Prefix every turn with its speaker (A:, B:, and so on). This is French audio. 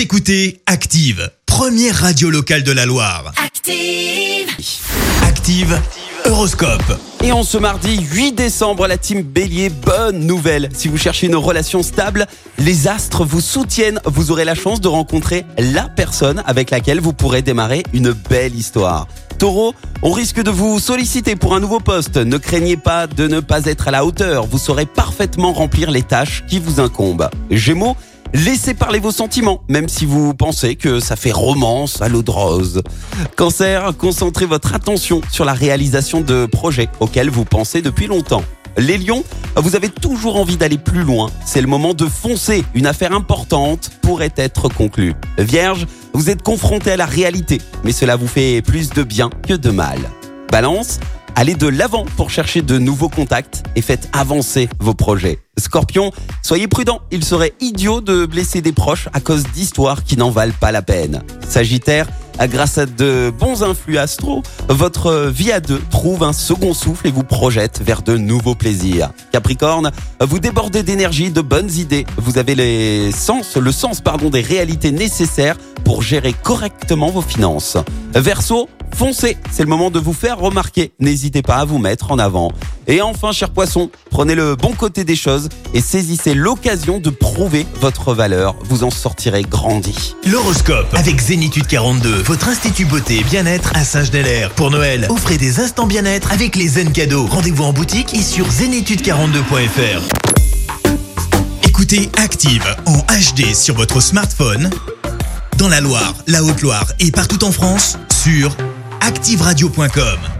A: Vous écoutez Active, première radio locale de la Loire.
B: Active.
A: Active, Horoscope.
C: Et en ce mardi 8 décembre, la team Bélier, bonne nouvelle. Si vous cherchez une relation stable, les astres vous soutiennent. Vous aurez la chance de rencontrer la personne avec laquelle vous pourrez démarrer une belle histoire. Taureau, on risque de vous solliciter pour un nouveau poste. Ne craignez pas de ne pas être à la hauteur. Vous saurez parfaitement remplir les tâches qui vous incombent. Gémeaux, Laissez parler vos sentiments, même si vous pensez que ça fait romance à l'eau de rose. Cancer, concentrez votre attention sur la réalisation de projets auxquels vous pensez depuis longtemps. Les lions, vous avez toujours envie d'aller plus loin. C'est le moment de foncer. Une affaire importante pourrait être conclue. Vierge, vous êtes confronté à la réalité, mais cela vous fait plus de bien que de mal. Balance, allez de l'avant pour chercher de nouveaux contacts et faites avancer vos projets. Scorpion, soyez prudent, il serait idiot de blesser des proches à cause d'histoires qui n'en valent pas la peine. Sagittaire, grâce à de bons influx astro, votre vie à deux trouve un second souffle et vous projette vers de nouveaux plaisirs. Capricorne, vous débordez d'énergie, de bonnes idées. Vous avez les sens, le sens pardon, des réalités nécessaires pour gérer correctement vos finances. Verseau, foncez, c'est le moment de vous faire remarquer. N'hésitez pas à vous mettre en avant. Et enfin, cher poisson, prenez le bon côté des choses et saisissez l'occasion de prouver votre valeur. Vous en sortirez grandi.
A: L'horoscope avec Zénitude 42, votre institut beauté et bien-être à Saint-Genélaire. Pour Noël, offrez des instants bien-être avec les zen cadeaux. Rendez-vous en boutique et sur zénitude42.fr. Écoutez Active en HD sur votre smartphone, dans la Loire, la Haute-Loire et partout en France, sur activeradio.com.